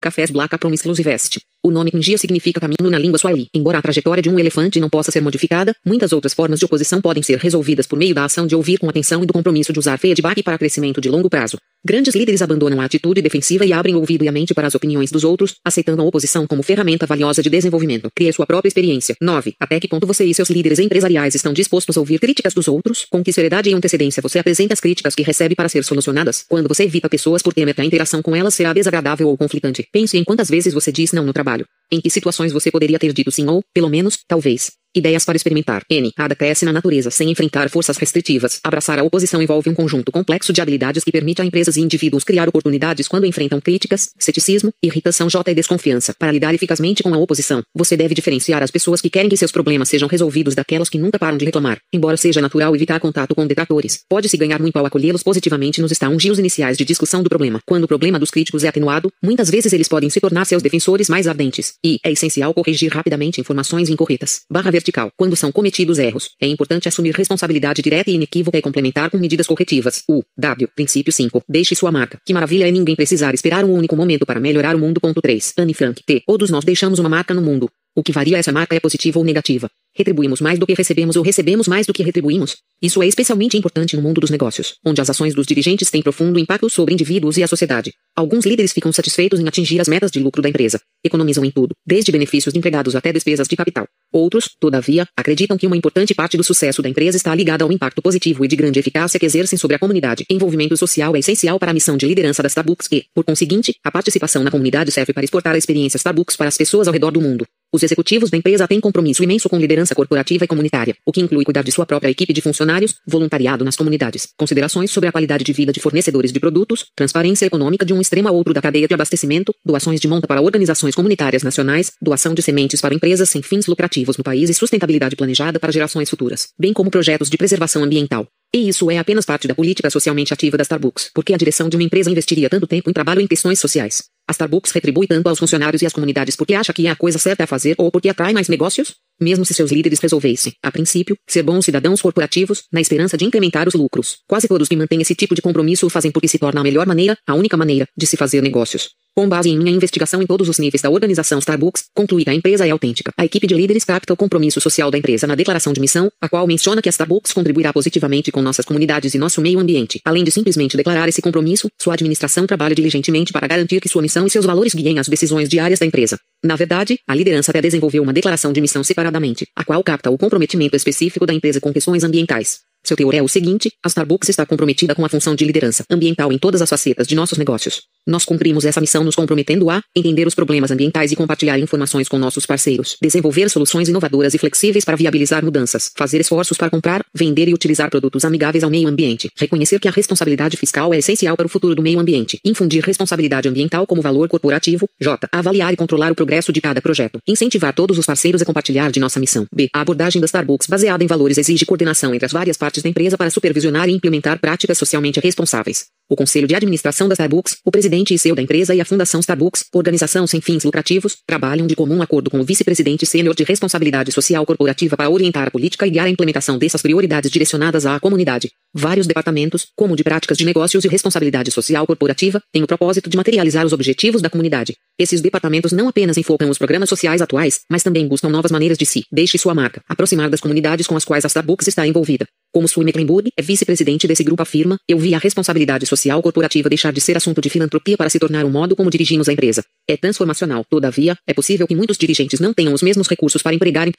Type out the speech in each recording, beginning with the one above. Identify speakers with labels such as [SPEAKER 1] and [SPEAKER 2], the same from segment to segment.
[SPEAKER 1] Cafés Black Apron Exclusivest. O nome Kingia significa caminho na língua swahili. Embora a trajetória de um elefante não possa ser modificada, muitas outras formas de oposição podem ser resolvidas por meio da ação de ouvir com atenção e do compromisso de usar feedback para crescimento de longo prazo. Grandes líderes abandonam a atitude defensiva e abrem o ouvido e a mente para as opiniões dos outros, aceitando a oposição como ferramenta valiosa de desenvolvimento. Crie sua própria experiência. 9. Até que ponto você e seus líderes empresariais estão dispostos a ouvir críticas dos outros? Com que seriedade e antecedência você apresenta as críticas que recebe para ser solucionadas? Quando você evita pessoas por temer que a interação com elas será desagradável ou conflitante? Pense em quantas vezes você diz não no trabalho. Em que situações você poderia ter dito sim ou, pelo menos, talvez. Ideias para experimentar. N. Nada cresce na natureza sem enfrentar forças restritivas. Abraçar a oposição envolve um conjunto complexo de habilidades que permite a empresas e indivíduos criar oportunidades quando enfrentam críticas, ceticismo, irritação J e desconfiança. Para lidar eficazmente com a oposição, você deve diferenciar as pessoas que querem que seus problemas sejam resolvidos daquelas que nunca param de reclamar. Embora seja natural evitar contato com detratores, pode-se ganhar muito ao acolhê-los positivamente nos estagios iniciais de discussão do problema. Quando o problema dos críticos é atenuado, muitas vezes eles podem se tornar seus defensores mais ardentes. E é essencial corrigir rapidamente informações incorretas. Barra vertical. Quando são cometidos erros, é importante assumir responsabilidade direta e inequívoca e complementar com medidas corretivas. U. W. Princípio 5. Deixe sua marca. Que maravilha é ninguém precisar esperar um único momento para melhorar o mundo. Ponto 3. Anne Frank. T. Todos nós deixamos uma marca no mundo. O que varia essa marca é positiva ou negativa. Retribuímos mais do que recebemos ou recebemos mais do que retribuímos? Isso é especialmente importante no mundo dos negócios, onde as ações dos dirigentes têm profundo impacto sobre indivíduos e a sociedade. Alguns líderes ficam satisfeitos em atingir as metas de lucro da empresa. Economizam em tudo, desde benefícios de empregados até despesas de capital. Outros, todavia, acreditam que uma importante parte do sucesso da empresa está ligada ao impacto positivo e de grande eficácia que exercem sobre a comunidade. Envolvimento social é essencial para a missão de liderança da Starbucks e, por conseguinte, a participação na comunidade serve para exportar a experiência Starbucks para as pessoas ao redor do mundo. Os executivos da empresa têm compromisso imenso com liderança corporativa e comunitária, o que inclui cuidar de sua própria equipe de funcionários, voluntariado nas comunidades, considerações sobre a qualidade de vida de fornecedores de produtos, transparência econômica de um extremo a outro da cadeia de abastecimento, doações de monta para organizações comunitárias nacionais, doação de sementes para empresas sem fins lucrativos no país e sustentabilidade planejada para gerações futuras, bem como projetos de preservação ambiental. E isso é apenas parte da política socialmente ativa da Starbucks, porque a direção de uma empresa investiria tanto tempo em trabalho em questões sociais. A Starbucks retribui tanto aos funcionários e às comunidades porque acha que é a coisa certa a fazer ou porque atrai mais negócios? Mesmo se seus líderes resolvessem, a princípio, ser bons cidadãos corporativos, na esperança de incrementar os lucros. Quase todos que mantêm esse tipo de compromisso o fazem porque se torna a melhor maneira, a única maneira, de se fazer negócios. Com base em minha investigação em todos os níveis da organização Starbucks, concluí que a empresa é autêntica. A equipe de líderes capta o compromisso social da empresa na declaração de missão, a qual menciona que a Starbucks contribuirá positivamente com nossas comunidades e nosso meio ambiente. Além de simplesmente declarar esse compromisso, sua administração trabalha diligentemente para garantir que sua missão e seus valores guiem as decisões diárias da empresa. Na verdade, a liderança até desenvolveu uma declaração de missão separadamente, a qual capta o comprometimento específico da empresa com questões ambientais. Seu teor é o seguinte: a Starbucks está comprometida com a função de liderança ambiental em todas as facetas de nossos negócios. Nós cumprimos essa missão nos comprometendo a entender os problemas ambientais e compartilhar informações com nossos parceiros, desenvolver soluções inovadoras e flexíveis para viabilizar mudanças, fazer esforços para comprar, vender e utilizar produtos amigáveis ao meio ambiente, reconhecer que a responsabilidade fiscal é essencial para o futuro do meio ambiente, infundir responsabilidade ambiental como valor corporativo, J, avaliar e controlar o progresso de cada projeto, incentivar todos os parceiros a compartilhar de nossa missão. B, a abordagem da Starbucks baseada em valores exige coordenação entre as várias partes da empresa para supervisionar e implementar práticas socialmente responsáveis. O Conselho de Administração da Starbucks, o presidente e CEO da empresa e a Fundação Starbucks, organização sem fins lucrativos, trabalham de comum acordo com o vice-presidente sênior de responsabilidade social corporativa para orientar a política e guiar a implementação dessas prioridades direcionadas à comunidade. Vários departamentos, como de práticas de negócios e responsabilidade social corporativa, têm o propósito de materializar os objetivos da comunidade. Esses departamentos não apenas enfocam os programas sociais atuais, mas também buscam novas maneiras de se, deixe sua marca, aproximar das comunidades com as quais a Starbucks está envolvida. Como Sue Mecklenburg é vice-presidente desse grupo afirma, eu vi a responsabilidade social corporativa deixar de ser assunto de filantropia para se tornar o modo como dirigimos a empresa. É transformacional. Todavia, é possível que muitos dirigentes não tenham os mesmos recursos para empregarem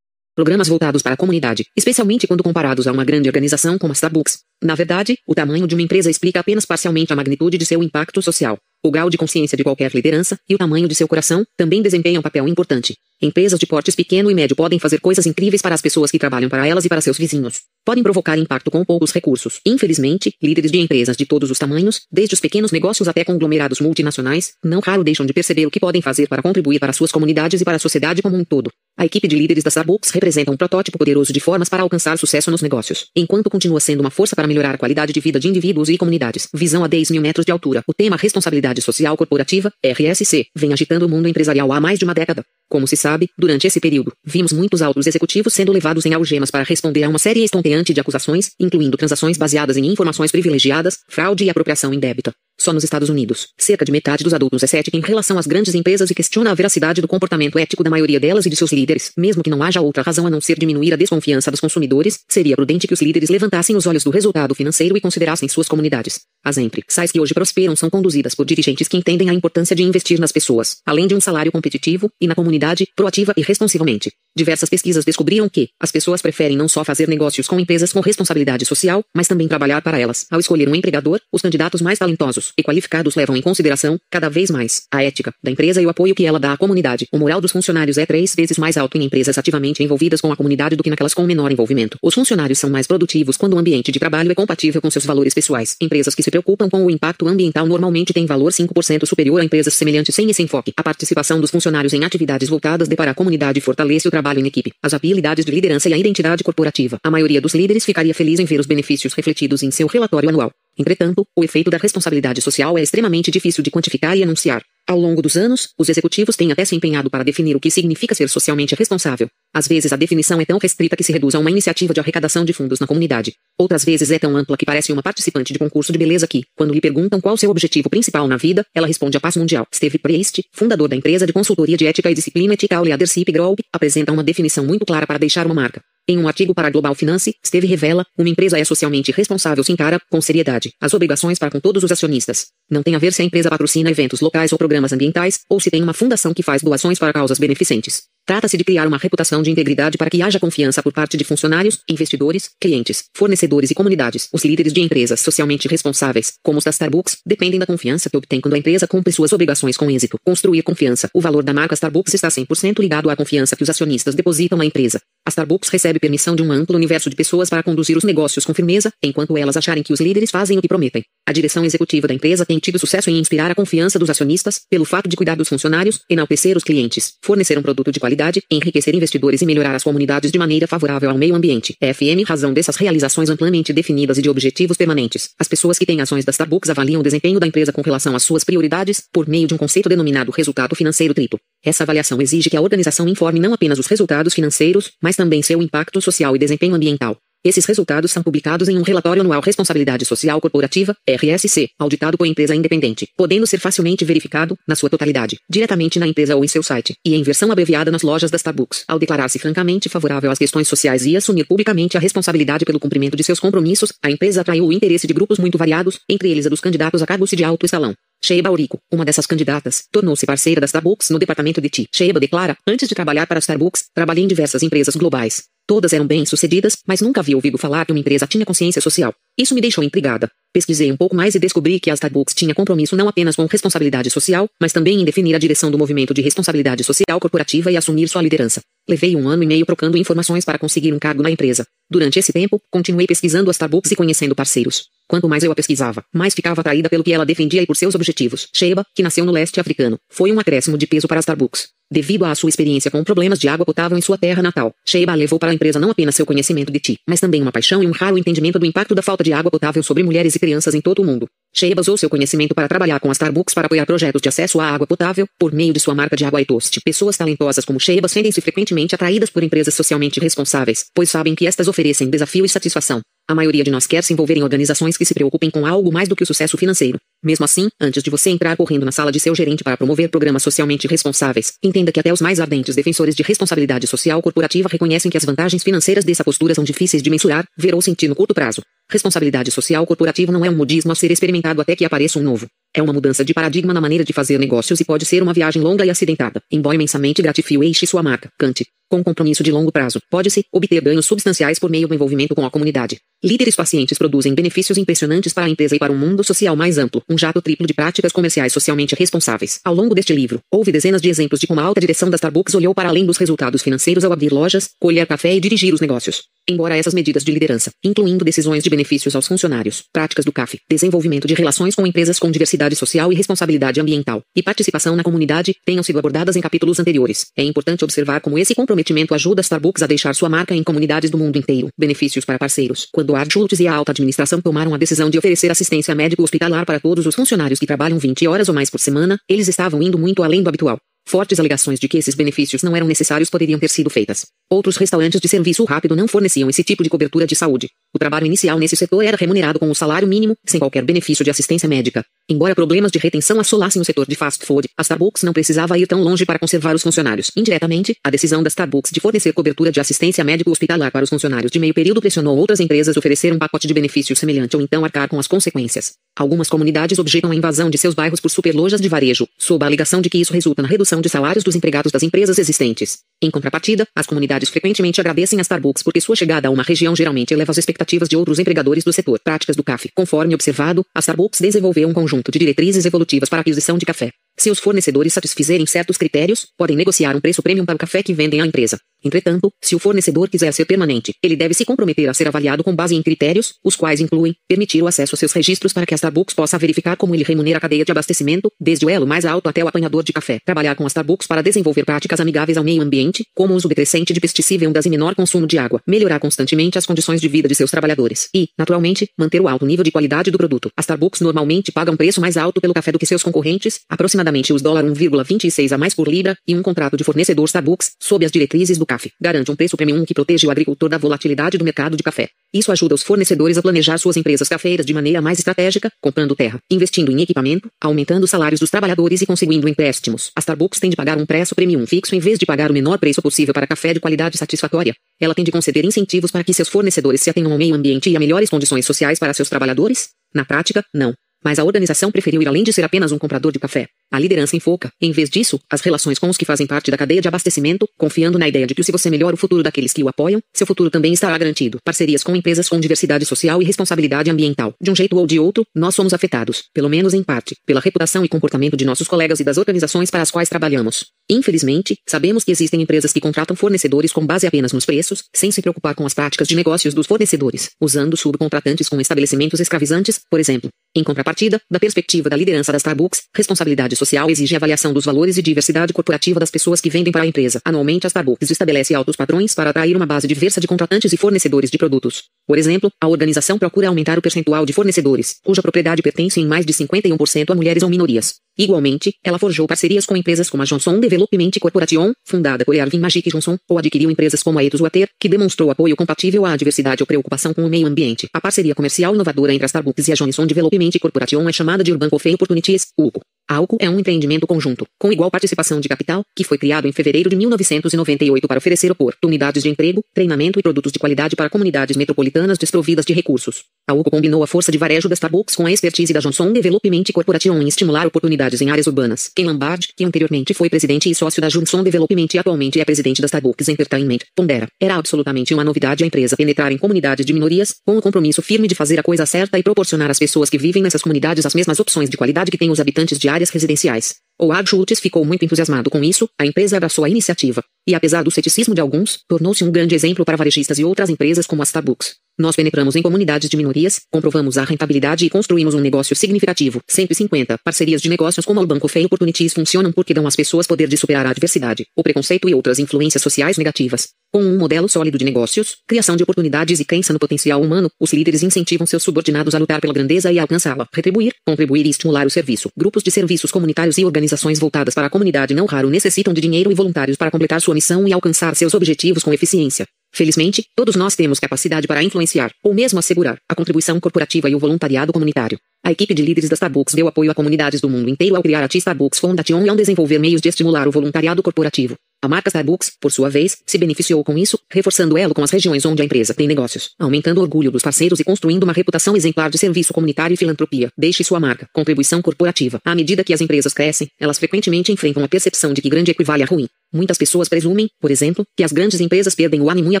[SPEAKER 1] programas voltados para a comunidade, especialmente quando comparados a uma grande organização como a Starbucks. Na verdade, o tamanho de uma empresa explica apenas parcialmente a magnitude de seu impacto social. O grau de consciência de qualquer liderança e o tamanho de seu coração também desempenham um papel importante. Empresas de portes pequeno e médio podem fazer coisas incríveis para as pessoas que trabalham para elas e para seus vizinhos. Podem provocar impacto com poucos recursos. Infelizmente, líderes de empresas de todos os tamanhos, desde os pequenos negócios até conglomerados multinacionais, não raro deixam de perceber o que podem fazer para contribuir para suas comunidades e para a sociedade como um todo. A equipe de líderes da Starbucks representa um protótipo poderoso de formas para alcançar sucesso nos negócios, enquanto continua sendo uma força para melhorar a qualidade de vida de indivíduos e comunidades. Visão a 10 mil metros de altura. O tema responsabilidade responsabilidade social corporativa, RSC, vem agitando o mundo empresarial há mais de uma década. Como se sabe, durante esse período, vimos muitos altos executivos sendo levados em algemas para responder a uma série estonteante de acusações, incluindo transações baseadas em informações privilegiadas, fraude e apropriação indébita. Só nos Estados Unidos, cerca de metade dos adultos é cética em relação às grandes empresas e questiona a veracidade do comportamento ético da maioria delas e de seus líderes. Mesmo que não haja outra razão a não ser diminuir a desconfiança dos consumidores, seria prudente que os líderes levantassem os olhos do resultado financeiro e considerassem suas comunidades. As empresas que hoje prosperam são conduzidas por dirigentes que entendem a importância de investir nas pessoas, além de um salário competitivo, e na comunidade, proativa e responsivamente. Diversas pesquisas descobriram que as pessoas preferem não só fazer negócios com empresas com responsabilidade social, mas também trabalhar para elas. Ao escolher um empregador, os candidatos mais talentosos e qualificados levam em consideração, cada vez mais, a ética da empresa e o apoio que ela dá à comunidade. O moral dos funcionários é três vezes mais alto em empresas ativamente envolvidas com a comunidade do que naquelas com menor envolvimento. Os funcionários são mais produtivos quando o ambiente de trabalho é compatível com seus valores pessoais. Empresas que se preocupam com o impacto ambiental normalmente têm valor 5% superior a empresas semelhantes sem esse enfoque. A participação dos funcionários em atividades voltadas de para a comunidade fortalece o trabalho em equipe, as habilidades de liderança e a identidade corporativa. A maioria dos líderes ficaria feliz em ver os benefícios refletidos em seu relatório anual. Entretanto, o efeito da responsabilidade social é extremamente difícil de quantificar e anunciar. Ao longo dos anos, os executivos têm até se empenhado para definir o que significa ser socialmente responsável. Às vezes a definição é tão restrita que se reduz a uma iniciativa de arrecadação de fundos na comunidade. Outras vezes é tão ampla que parece uma participante de concurso de beleza que, quando lhe perguntam qual seu objetivo principal na vida, ela responde a paz mundial. Steve Priest, fundador da empresa de consultoria de ética e disciplina Ethical Leadership Group, apresenta uma definição muito clara para deixar uma marca. Em um artigo para a Global Finance, Steve revela, uma empresa é socialmente responsável se encara, com seriedade, as obrigações para com todos os acionistas. Não tem a ver se a empresa patrocina eventos locais ou programas ambientais, ou se tem uma fundação que faz doações para causas beneficentes. Trata-se de criar uma reputação de integridade para que haja confiança por parte de funcionários, investidores, clientes, fornecedores e comunidades. Os líderes de empresas socialmente responsáveis, como os da Starbucks, dependem da confiança que obtém quando a empresa cumpre suas obrigações com êxito. Construir confiança. O valor da marca Starbucks está 100% ligado à confiança que os acionistas depositam na empresa. A Starbucks recebe permissão de um amplo universo de pessoas para conduzir os negócios com firmeza, enquanto elas acharem que os líderes fazem o que prometem. A direção executiva da empresa tem tido sucesso em inspirar a confiança dos acionistas, pelo fato de cuidar dos funcionários, enaltecer os clientes, fornecer um produto de qualidade, enriquecer investidores e melhorar as comunidades de maneira favorável ao meio ambiente. FM razão dessas realizações amplamente definidas e de objetivos permanentes. As pessoas que têm ações da Starbucks avaliam o desempenho da empresa com relação às suas prioridades, por meio de um conceito denominado resultado financeiro triplo. Essa avaliação exige que a organização informe não apenas os resultados financeiros, mas também seu impacto social e desempenho ambiental. Esses resultados são publicados em um relatório anual Responsabilidade Social Corporativa, RSC, auditado por empresa independente, podendo ser facilmente verificado, na sua totalidade, diretamente na empresa ou em seu site, e em versão abreviada nas lojas da Starbucks. Ao declarar-se francamente favorável às questões sociais e assumir publicamente a responsabilidade pelo cumprimento de seus compromissos, a empresa atraiu o interesse de grupos muito variados, entre eles a dos candidatos a cargos de alto escalão. Sheba Aurico, uma dessas candidatas, tornou-se parceira da Starbucks no departamento de TI. Sheba declara, antes de trabalhar para a Starbucks, trabalhei em diversas empresas globais. Todas eram bem-sucedidas, mas nunca havia ouvido falar que uma empresa tinha consciência social. Isso me deixou intrigada. Pesquisei um pouco mais e descobri que a Starbucks tinha compromisso não apenas com responsabilidade social, mas também em definir a direção do movimento de responsabilidade social corporativa e assumir sua liderança. Levei um ano e meio procurando informações para conseguir um cargo na empresa. Durante esse tempo, continuei pesquisando a Starbucks e conhecendo parceiros. Quanto mais eu a pesquisava, mais ficava atraída pelo que ela defendia e por seus objetivos. Sheba, que nasceu no leste africano, foi um acréscimo de peso para Starbucks. Devido à sua experiência com problemas de água potável em sua terra natal, Sheba levou para a empresa não apenas seu conhecimento de ti, mas também uma paixão e um raro entendimento do impacto da falta de água potável sobre mulheres e crianças em todo o mundo. Sheba usou seu conhecimento para trabalhar com a Starbucks para apoiar projetos de acesso à água potável, por meio de sua marca de água e toast. Pessoas talentosas como Sheba sentem-se frequentemente atraídas por empresas socialmente responsáveis, pois sabem que estas oferecem desafio e satisfação. A maioria de nós quer se envolver em organizações que se preocupem com algo mais do que o sucesso financeiro. Mesmo assim, antes de você entrar correndo na sala de seu gerente para promover programas socialmente responsáveis, entenda que até os mais ardentes defensores de responsabilidade social corporativa reconhecem que as vantagens financeiras dessa postura são difíceis de mensurar, ver ou sentir no curto prazo. Responsabilidade social corporativa não é um modismo a ser experimentado até que apareça um novo. É uma mudança de paradigma na maneira de fazer negócios e pode ser uma viagem longa e acidentada, embora imensamente gratifique sua marca. Cante. Com compromisso de longo prazo, pode-se obter ganhos substanciais por meio do envolvimento com a comunidade. Líderes pacientes produzem benefícios impressionantes para a empresa e para um mundo social mais amplo, um jato triplo de práticas comerciais socialmente responsáveis. Ao longo deste livro, houve dezenas de exemplos de como a alta direção da Starbucks olhou para além dos resultados financeiros ao abrir lojas, colher café e dirigir os negócios. Embora essas medidas de liderança, incluindo decisões de benefícios aos funcionários, práticas do CAF, desenvolvimento de relações com empresas com diversidade social e responsabilidade ambiental, e participação na comunidade, tenham sido abordadas em capítulos anteriores, é importante observar como esse comprometimento ajuda Starbucks a deixar sua marca em comunidades do mundo inteiro. Benefícios para parceiros. Quando a Schultz e a alta administração tomaram a decisão de oferecer assistência médico-hospitalar para todos os funcionários que trabalham 20 horas ou mais por semana, eles estavam indo muito além do habitual. Fortes alegações de que esses benefícios não eram necessários poderiam ter sido feitas. Outros restaurantes de serviço rápido não forneciam esse tipo de cobertura de saúde. O trabalho inicial nesse setor era remunerado com o salário mínimo, sem qualquer benefício de assistência médica. Embora problemas de retenção assolassem o setor de fast food, a Starbucks não precisava ir tão longe para conservar os funcionários. Indiretamente, a decisão da Starbucks de fornecer cobertura de assistência médico-hospitalar para os funcionários de meio período pressionou outras empresas a oferecer um pacote de benefícios semelhante ou então arcar com as consequências. Algumas comunidades objeitam a invasão de seus bairros por superlojas de varejo, sob a alegação de que isso resulta na redução de salários dos empregados das empresas existentes. Em contrapartida, as comunidades frequentemente agradecem a Starbucks porque sua chegada a uma região geralmente eleva as expectativas de outros empregadores do setor. Práticas do café. Conforme observado, a Starbucks desenvolveu um conjunto de diretrizes evolutivas para a aquisição de café. Se os fornecedores satisfizerem certos critérios, podem negociar um preço premium para o café que vendem à empresa. Entretanto, se o fornecedor quiser ser permanente, ele deve se comprometer a ser avaliado com base em critérios, os quais incluem permitir o acesso a seus registros para que a Starbucks possa verificar como ele remunera a cadeia de abastecimento, desde o elo mais alto até o apanhador de café. Trabalhar com a Starbucks para desenvolver práticas amigáveis ao meio ambiente, como o uso decrescente de pesticidas e menor consumo de água, melhorar constantemente as condições de vida de seus trabalhadores e, naturalmente, manter o alto nível de qualidade do produto. A Starbucks normalmente paga um preço mais alto pelo café do que seus concorrentes, aproximadamente os dólar 1,26 a mais por libra, e um contrato de fornecedor Starbucks, sob as diretrizes do CAF, garante um preço premium que protege o agricultor da volatilidade do mercado de café. Isso ajuda os fornecedores a planejar suas empresas cafeiras de maneira mais estratégica, comprando terra, investindo em equipamento, aumentando os salários dos trabalhadores e conseguindo empréstimos. A Starbucks tem de pagar um preço premium fixo em vez de pagar o menor preço possível para café de qualidade satisfatória. Ela tem de conceder incentivos para que seus fornecedores se atenham ao meio ambiente e a melhores condições sociais para seus trabalhadores? Na prática, não. Mas a organização preferiu ir além de ser apenas um comprador de café. A liderança enfoca, em vez disso, as relações com os que fazem parte da cadeia de abastecimento, confiando na ideia de que se você melhora o futuro daqueles que o apoiam, seu futuro também estará garantido. Parcerias com empresas com diversidade social e responsabilidade ambiental. De um jeito ou de outro, nós somos afetados, pelo menos em parte, pela reputação e comportamento de nossos colegas e das organizações para as quais trabalhamos. Infelizmente, sabemos que existem empresas que contratam fornecedores com base apenas nos preços, sem se preocupar com as práticas de negócios dos fornecedores, usando subcontratantes com estabelecimentos escravizantes, por exemplo. Em contrapartida, da perspectiva da liderança da Starbucks, responsabilidade social exige avaliação dos valores e diversidade corporativa das pessoas que vendem para a empresa. Anualmente, a Starbucks estabelece altos padrões para atrair uma base diversa de contratantes e fornecedores de produtos. Por exemplo, a organização procura aumentar o percentual de fornecedores, cuja propriedade pertence em mais de 51% a mulheres ou minorias. Igualmente, ela forjou parcerias com empresas como a Johnson Development Corporation, fundada por Ervin Magic Johnson, ou adquiriu empresas como a Ethos Water, que demonstrou apoio compatível à diversidade ou preocupação com o meio ambiente. A parceria comercial inovadora entre a Starbucks e a Johnson Development Corporation é chamada de Urban Coffee Opportunities, UCO. A ALCO é um empreendimento conjunto, com igual participação de capital, que foi criado em fevereiro de 1998 para oferecer oportunidades de emprego, treinamento e produtos de qualidade para comunidades metropolitanas desprovidas de recursos. A UCO combinou a força de varejo da Starbucks com a expertise da Johnson Development Corporation em estimular oportunidades em áreas urbanas. Ken Lombard, que anteriormente foi presidente e sócio da Johnson Development e atualmente é presidente da Starbucks Entertainment, pondera. Era absolutamente uma novidade a empresa penetrar em comunidades de minorias, com o compromisso firme de fazer a coisa certa e proporcionar às pessoas que vivem nessas comunidades as mesmas opções de qualidade que têm os habitantes de áreas residenciais. O Schultz ficou muito entusiasmado com isso, a empresa abraçou a iniciativa. E apesar do ceticismo de alguns, tornou-se um grande exemplo para varejistas e outras empresas como a Starbucks. Nós penetramos em comunidades de minorias, comprovamos a rentabilidade e construímos um negócio significativo. 150. Parcerias de negócios como o Banco Feio Opportunities funcionam porque dão às pessoas poder de superar a adversidade, o preconceito e outras influências sociais negativas. Com um modelo sólido de negócios, criação de oportunidades e crença no potencial humano, os líderes incentivam seus subordinados a lutar pela grandeza e alcançá-la, retribuir, contribuir e estimular o serviço. Grupos de serviços comunitários e organizações voltadas para a comunidade não raro necessitam de dinheiro e voluntários para completar sua missão e alcançar seus objetivos com eficiência. Felizmente, todos nós temos capacidade para influenciar, ou mesmo assegurar, a contribuição corporativa e o voluntariado comunitário. A equipe de líderes da Starbucks deu apoio a comunidades do mundo inteiro ao criar a T-Starbucks Foundation e ao desenvolver meios de estimular o voluntariado corporativo. A marca Starbucks, por sua vez, se beneficiou com isso, reforçando elo com as regiões onde a empresa tem negócios, aumentando o orgulho dos parceiros e construindo uma reputação exemplar de serviço comunitário e filantropia. Deixe sua marca, contribuição corporativa. À medida que as empresas crescem, elas frequentemente enfrentam a percepção de que grande equivale a ruim. Muitas pessoas presumem, por exemplo, que as grandes empresas perdem o ânimo e a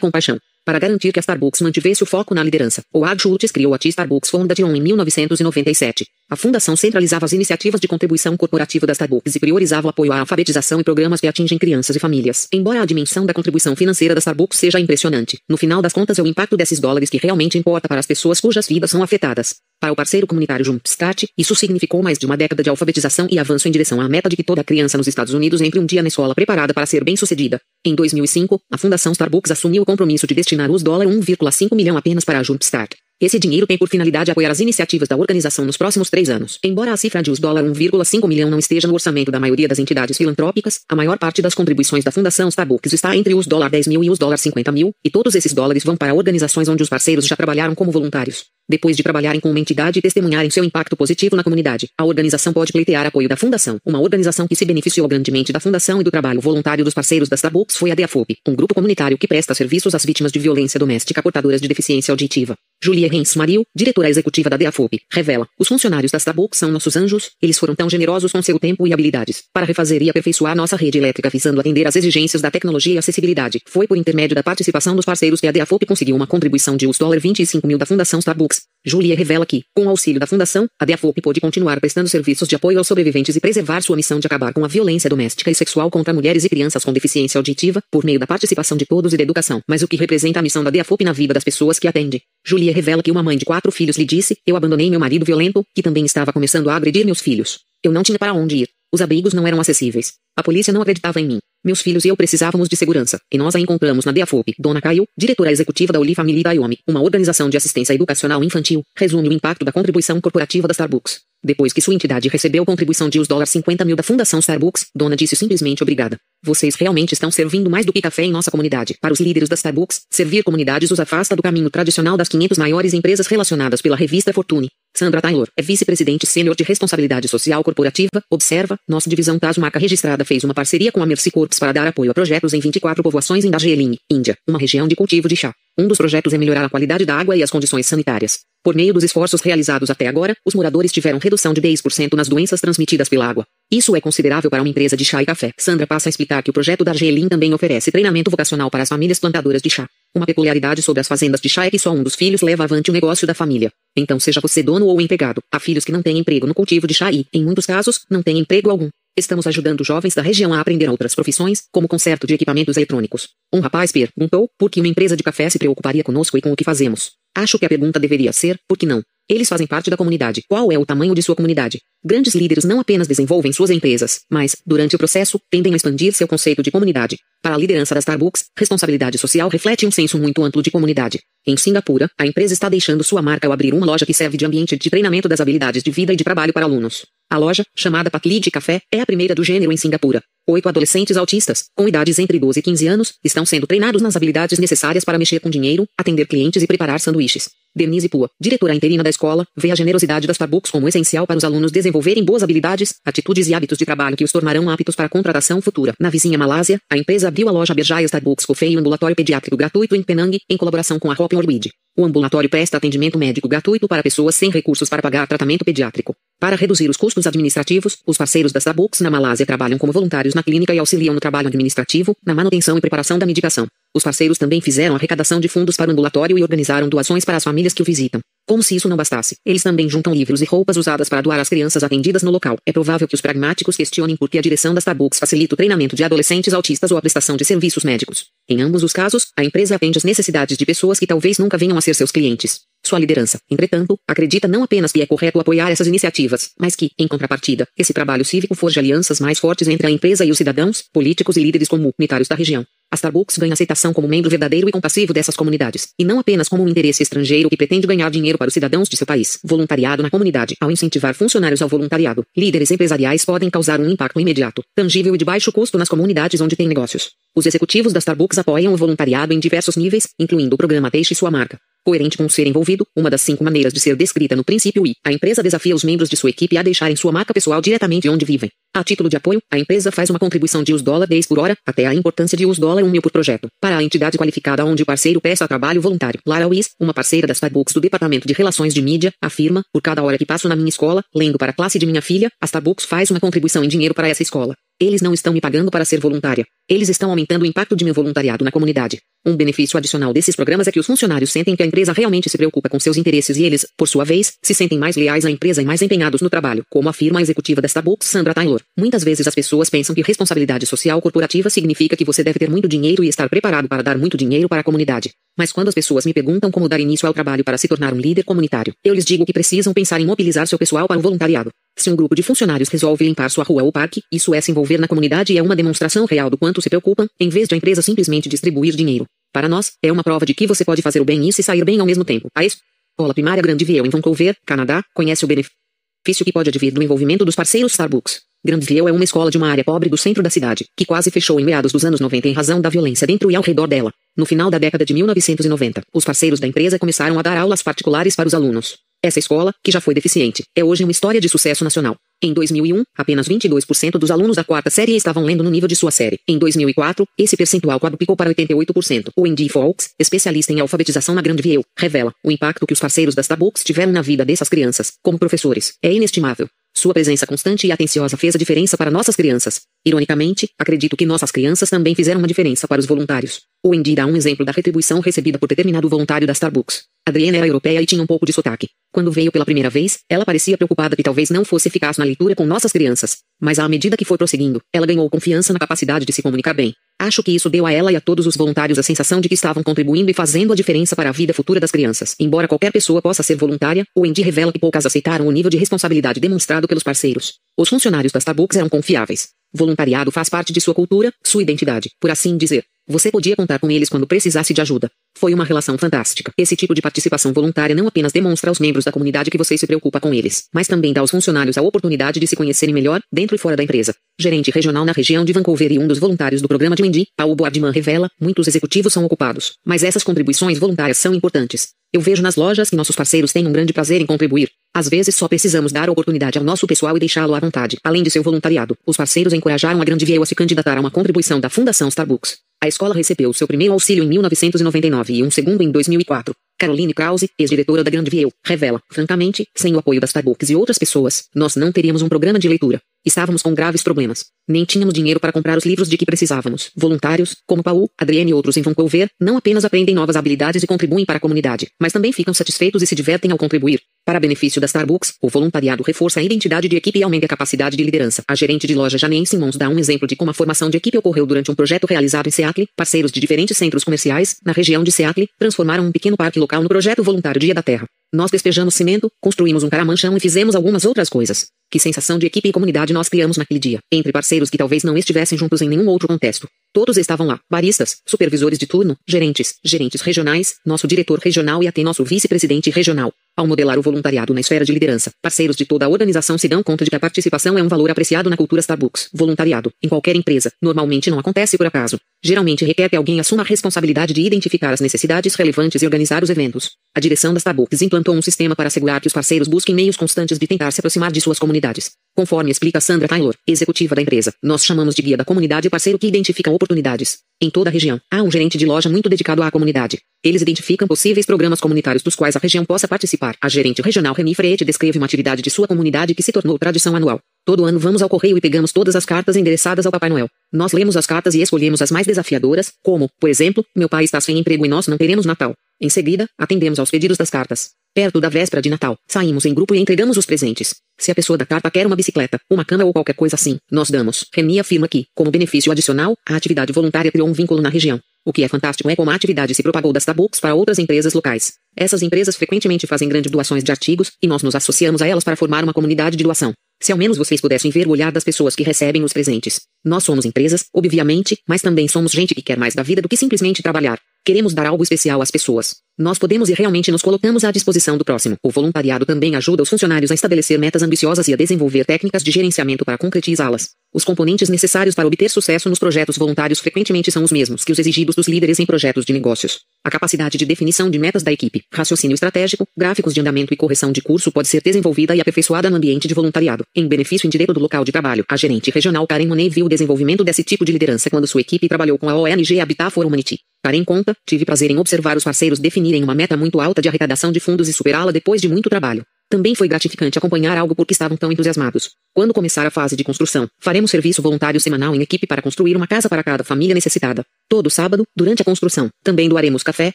[SPEAKER 1] compaixão. Para garantir que a Starbucks mantivesse o foco na liderança, Howard Schultz criou a T-Starbucks Foundation em 1997. A fundação centralizava as iniciativas de contribuição corporativa da Starbucks e priorizava o apoio à alfabetização e programas que atingem crianças e famílias. Embora a dimensão da contribuição financeira da Starbucks seja impressionante, no final das contas é o impacto desses dólares que realmente importa para as pessoas cujas vidas são afetadas. Para o parceiro comunitário Jumpstart, isso significou mais de uma década de alfabetização e avanço em direção à meta de que toda criança nos Estados Unidos entre um dia na escola preparada para ser bem-sucedida. Em 2005, a Fundação Starbucks assumiu o compromisso de destinar os dólar 1,5 milhão apenas para a Jumpstart. Esse dinheiro tem por finalidade apoiar as iniciativas da organização nos próximos três anos. Embora a cifra de dólar 1,5 milhão não esteja no orçamento da maioria das entidades filantrópicas, a maior parte das contribuições da Fundação Starbucks está entre os dólar 10 mil e os dólar 50 mil, e todos esses dólares vão para organizações onde os parceiros já trabalharam como voluntários. Depois de trabalharem com uma entidade e testemunharem seu impacto positivo na comunidade, a organização pode pleitear apoio da Fundação. Uma organização que se beneficiou grandemente da Fundação e do trabalho voluntário dos parceiros da Starbucks foi a DEAFOP, um grupo comunitário que presta serviços às vítimas de violência doméstica portadoras de deficiência auditiva. Julia Hens Maril, diretora executiva da DEAFOP, revela: Os funcionários da Starbucks são nossos anjos, eles foram tão generosos com seu tempo e habilidades para refazer e aperfeiçoar nossa rede elétrica visando atender às exigências da tecnologia e acessibilidade. Foi por intermédio da participação dos parceiros que a DEAFOP conseguiu uma contribuição de US 25 mil da Fundação Starbucks. Julia revela que, com o auxílio da Fundação, a DEAFOP pôde continuar prestando serviços de apoio aos sobreviventes e preservar sua missão de acabar com a violência doméstica e sexual contra mulheres e crianças com deficiência auditiva, por meio da participação de todos e da educação. Mas o que representa a missão da DEAFOP na vida das pessoas que atende? Julia revela que uma mãe de quatro filhos lhe disse: Eu abandonei meu marido violento, que também estava começando a agredir meus filhos. Eu não tinha para onde ir. Os abrigos não eram acessíveis. A polícia não acreditava em mim. Meus filhos e eu precisávamos de segurança, e nós a encontramos na DEAFOP. Dona Caio, diretora executiva da Oli Family Daiomi, uma organização de assistência educacional infantil, resume o impacto da contribuição corporativa da Starbucks. Depois que sua entidade recebeu contribuição de dólares 50 mil da Fundação Starbucks, Dona disse simplesmente obrigada. Vocês realmente estão servindo mais do que café em nossa comunidade. Para os líderes da Starbucks, servir comunidades os afasta do caminho tradicional das 500 maiores empresas relacionadas pela revista Fortune. Sandra Taylor é vice-presidente sênior de responsabilidade social corporativa. Observa, nossa divisão TAS marca registrada fez uma parceria com a Mercy Corps para dar apoio a projetos em 24 povoações em Darjeeling, Índia, uma região de cultivo de chá. Um dos projetos é melhorar a qualidade da água e as condições sanitárias. Por meio dos esforços realizados até agora, os moradores tiveram redução de 10% nas doenças transmitidas pela água. Isso é considerável para uma empresa de chá e café. Sandra passa a explicar que o projeto da Argelin também oferece treinamento vocacional para as famílias plantadoras de chá. Uma peculiaridade sobre as fazendas de chá é que só um dos filhos leva avante o negócio da família. Então seja você dono ou empregado, há filhos que não têm emprego no cultivo de chá e, em muitos casos, não têm emprego algum. Estamos ajudando jovens da região a aprender outras profissões, como conserto de equipamentos eletrônicos. Um rapaz perguntou por que uma empresa de café se preocuparia conosco e com o que fazemos. Acho que a pergunta deveria ser, por que não? Eles fazem parte da comunidade. Qual é o tamanho de sua comunidade? Grandes líderes não apenas desenvolvem suas empresas, mas, durante o processo, tendem a expandir seu conceito de comunidade. Para a liderança da Starbucks, responsabilidade social reflete um senso muito amplo de comunidade. Em Singapura, a empresa está deixando sua marca ao abrir uma loja que serve de ambiente de treinamento das habilidades de vida e de trabalho para alunos. A loja, chamada Patli de Café, é a primeira do gênero em Singapura. Oito adolescentes autistas, com idades entre 12 e 15 anos, estão sendo treinados nas habilidades necessárias para mexer com dinheiro, atender clientes e preparar sanduíches. Denise Pua, diretora interina da escola, vê a generosidade das Starbucks como essencial para os alunos desenvolverem boas habilidades, atitudes e hábitos de trabalho que os tornarão aptos para contratação futura. Na vizinha Malásia, a empresa abriu a loja Berjaya Starbucks Coffee e um ambulatório pediátrico gratuito em Penang, em colaboração com a Hope Orwid. O ambulatório presta atendimento médico gratuito para pessoas sem recursos para pagar tratamento pediátrico. Para reduzir os custos administrativos, os parceiros da Starbucks na Malásia trabalham como voluntários na clínica e auxiliam no trabalho administrativo, na manutenção e preparação da medicação. Os parceiros também fizeram arrecadação de fundos para o ambulatório e organizaram doações para as famílias que o visitam. Como se isso não bastasse, eles também juntam livros e roupas usadas para doar às crianças atendidas no local. É provável que os pragmáticos questionem por que a direção da Starbucks facilita o treinamento de adolescentes autistas ou a prestação de serviços médicos. Em ambos os casos, a empresa atende às necessidades de pessoas que talvez nunca venham a ser seus clientes. Sua liderança, entretanto, acredita não apenas que é correto apoiar essas iniciativas, mas que, em contrapartida, esse trabalho cívico forja alianças mais fortes entre a empresa e os cidadãos, políticos e líderes comunitários da região. A Starbucks ganha aceitação como membro verdadeiro e compassivo dessas comunidades, e não apenas como um interesse estrangeiro que pretende ganhar dinheiro para os cidadãos de seu país. Voluntariado na comunidade. Ao incentivar funcionários ao voluntariado, líderes empresariais podem causar um impacto imediato, tangível e de baixo custo nas comunidades onde têm negócios. Os executivos da Starbucks apoiam o voluntariado em diversos níveis, incluindo o programa Deixe Sua Marca, coerente com o ser envolvido, uma das cinco maneiras de ser descrita no princípio e, a empresa desafia os membros de sua equipe a deixarem sua marca pessoal diretamente onde vivem. A título de apoio, a empresa faz uma contribuição de US dólar 10 por hora, até a importância de US dólar 1 mil por projeto, para a entidade qualificada onde o parceiro presta trabalho voluntário. Lara Weiss, uma parceira da Starbucks do Departamento de Relações de Mídia, afirma, por cada hora que passo na minha escola, lendo para a classe de minha filha, a Starbucks faz uma contribuição em dinheiro para essa escola. Eles não estão me pagando para ser voluntária. Eles estão aumentando o impacto de meu voluntariado na comunidade. Um benefício adicional desses programas é que os funcionários sentem que a empresa realmente se preocupa com seus interesses e eles, por sua vez, se sentem mais leais à empresa e mais empenhados no trabalho, como afirma a executiva da Starbucks, Sandra Taylor. Muitas vezes as pessoas pensam que responsabilidade social corporativa significa que você deve ter muito dinheiro e estar preparado para dar muito dinheiro para a comunidade. Mas quando as pessoas me perguntam como dar início ao trabalho para se tornar um líder comunitário, eu lhes digo que precisam pensar em mobilizar seu pessoal para o voluntariado. Se um grupo de funcionários resolve limpar sua rua ou parque, isso é se envolver na comunidade e é uma demonstração real do quanto se preocupam, em vez de a empresa simplesmente distribuir dinheiro. Para nós, é uma prova de que você pode fazer o bem e se sair bem ao mesmo tempo. A escola primária Grandview em Vancouver, Canadá, conhece o benefício que pode advir do envolvimento dos parceiros Starbucks. Grandview é uma escola de uma área pobre do centro da cidade, que quase fechou em meados dos anos 90 em razão da violência dentro e ao redor dela. No final da década de 1990, os parceiros da empresa começaram a dar aulas particulares para os alunos. Essa escola, que já foi deficiente, é hoje uma história de sucesso nacional. Em 2001, apenas 22% dos alunos da quarta série estavam lendo no nível de sua série. Em 2004, esse percentual quadruplicou para 88%. O Andy Fox, especialista em alfabetização na Grandview, revela o impacto que os parceiros das Starbucks tiveram na vida dessas crianças, como professores. É inestimável. Sua presença constante e atenciosa fez a diferença para nossas crianças. Ironicamente, acredito que nossas crianças também fizeram uma diferença para os voluntários. O Andy dá um exemplo da retribuição recebida por determinado voluntário da Starbucks. Adriana era europeia e tinha um pouco de sotaque. Quando veio pela primeira vez, ela parecia preocupada que talvez não fosse eficaz na leitura com nossas crianças. Mas à medida que foi prosseguindo, ela ganhou confiança na capacidade de se comunicar bem. Acho que isso deu a ela e a todos os voluntários a sensação de que estavam contribuindo e fazendo a diferença para a vida futura das crianças. Embora qualquer pessoa possa ser voluntária, o Andy revela que poucas aceitaram o nível de responsabilidade demonstrado pelos parceiros. Os funcionários das Starbucks eram confiáveis. Voluntariado faz parte de sua cultura, sua identidade, por assim dizer. Você podia contar com eles quando precisasse de ajuda. Foi uma relação fantástica. Esse tipo de participação voluntária não apenas demonstra aos membros da comunidade que você se preocupa com eles, mas também dá aos funcionários a oportunidade de se conhecerem melhor, dentro e fora da empresa. Gerente regional na região de Vancouver e um dos voluntários do programa de Wendy, Paul Boardman revela, muitos executivos são ocupados, mas essas contribuições voluntárias são importantes. Eu vejo nas lojas que nossos parceiros têm um grande prazer em contribuir. Às vezes só precisamos dar oportunidade ao nosso pessoal e deixá-lo à vontade. Além de seu voluntariado, os parceiros encorajaram a Grande View a se candidatar a uma contribuição da Fundação Starbucks. A escola recebeu seu primeiro auxílio em 1999 e um segundo em 2004. Caroline Krause, ex-diretora da Grandview, revela, francamente, sem o apoio das Starbucks e outras pessoas, nós não teríamos um programa de leitura. Estávamos com graves problemas. Nem tínhamos dinheiro para comprar os livros de que precisávamos. Voluntários, como Paul, Adrienne e outros em Vancouver, não apenas aprendem novas habilidades e contribuem para a comunidade, mas também ficam satisfeitos e se divertem ao contribuir. Para benefício da Starbucks, o voluntariado reforça a identidade de equipe e aumenta a capacidade de liderança. A gerente de loja Janine Simmons dá um exemplo de como a formação de equipe ocorreu durante um projeto realizado em Seattle. Parceiros de diferentes centros comerciais, na região de Seattle, transformaram um pequeno parque local no projeto voluntário Dia da Terra. Nós despejamos cimento, construímos um caramanchão e fizemos algumas outras coisas. Que sensação de equipe e comunidade nós criamos naquele dia, entre parceiros que talvez não estivessem juntos em nenhum outro contexto. Todos estavam lá, baristas, supervisores de turno, gerentes, gerentes regionais, nosso diretor regional e até nosso vice-presidente regional. Ao modelar o voluntariado na esfera de liderança, parceiros de toda a organização se dão conta de que a participação é um valor apreciado na cultura Starbucks. Voluntariado, em qualquer empresa, normalmente não acontece por acaso. Geralmente requer que alguém assuma a responsabilidade de identificar as necessidades relevantes e organizar os eventos. A direção da Starbucks implantou um sistema para assegurar que os parceiros busquem meios constantes de tentar se aproximar de suas comunidades. Conforme explica Sandra Taylor, executiva da empresa, nós chamamos de guia da comunidade parceiro que identifica oportunidades. Em toda a região, há um gerente de loja muito dedicado à comunidade. Eles identificam possíveis programas comunitários dos quais a região possa participar. A gerente regional Remy Freire descreve uma atividade de sua comunidade que se tornou tradição anual. Todo ano vamos ao correio e pegamos todas as cartas endereçadas ao Papai Noel. Nós lemos as cartas e escolhemos as mais desafiadoras, como, por exemplo, meu pai está sem emprego e nós não teremos Natal. Em seguida, atendemos aos pedidos das cartas. Perto da véspera de Natal, saímos em grupo e entregamos os presentes. Se a pessoa da carta quer uma bicicleta, uma cama ou qualquer coisa assim, nós damos. Reni afirma que, como benefício adicional, a atividade voluntária criou um vínculo na região. O que é fantástico é como a atividade se propagou das Starbucks para outras empresas locais. Essas empresas frequentemente fazem grandes doações de artigos, e nós nos associamos a elas para formar uma comunidade de doação. Se ao menos vocês pudessem ver o olhar das pessoas que recebem os presentes. Nós somos empresas, obviamente, mas também somos gente que quer mais da vida do que simplesmente trabalhar. Queremos dar algo especial às pessoas. Nós podemos e realmente nos colocamos à disposição do próximo. O voluntariado também ajuda os funcionários a estabelecer metas ambiciosas e a desenvolver técnicas de gerenciamento para concretizá-las. Os componentes necessários para obter sucesso nos projetos voluntários frequentemente são os mesmos que os exigidos dos líderes em projetos de negócios. A capacidade de definição de metas da equipe, raciocínio estratégico, gráficos de andamento e correção de curso pode ser desenvolvida e aperfeiçoada no ambiente de voluntariado, em benefício indireto do local de trabalho. A gerente regional Karen Monet viu o desenvolvimento desse tipo de liderança quando sua equipe trabalhou com a ONG Habitat for Humanity. Para em conta, tive prazer em observar os parceiros definirem uma meta muito alta de arrecadação de fundos e superá-la depois de muito trabalho. Também foi gratificante acompanhar algo porque estavam tão entusiasmados. Quando começar a fase de construção, faremos serviço voluntário semanal em equipe para construir uma casa para cada família necessitada. Todo sábado, durante a construção, também doaremos café,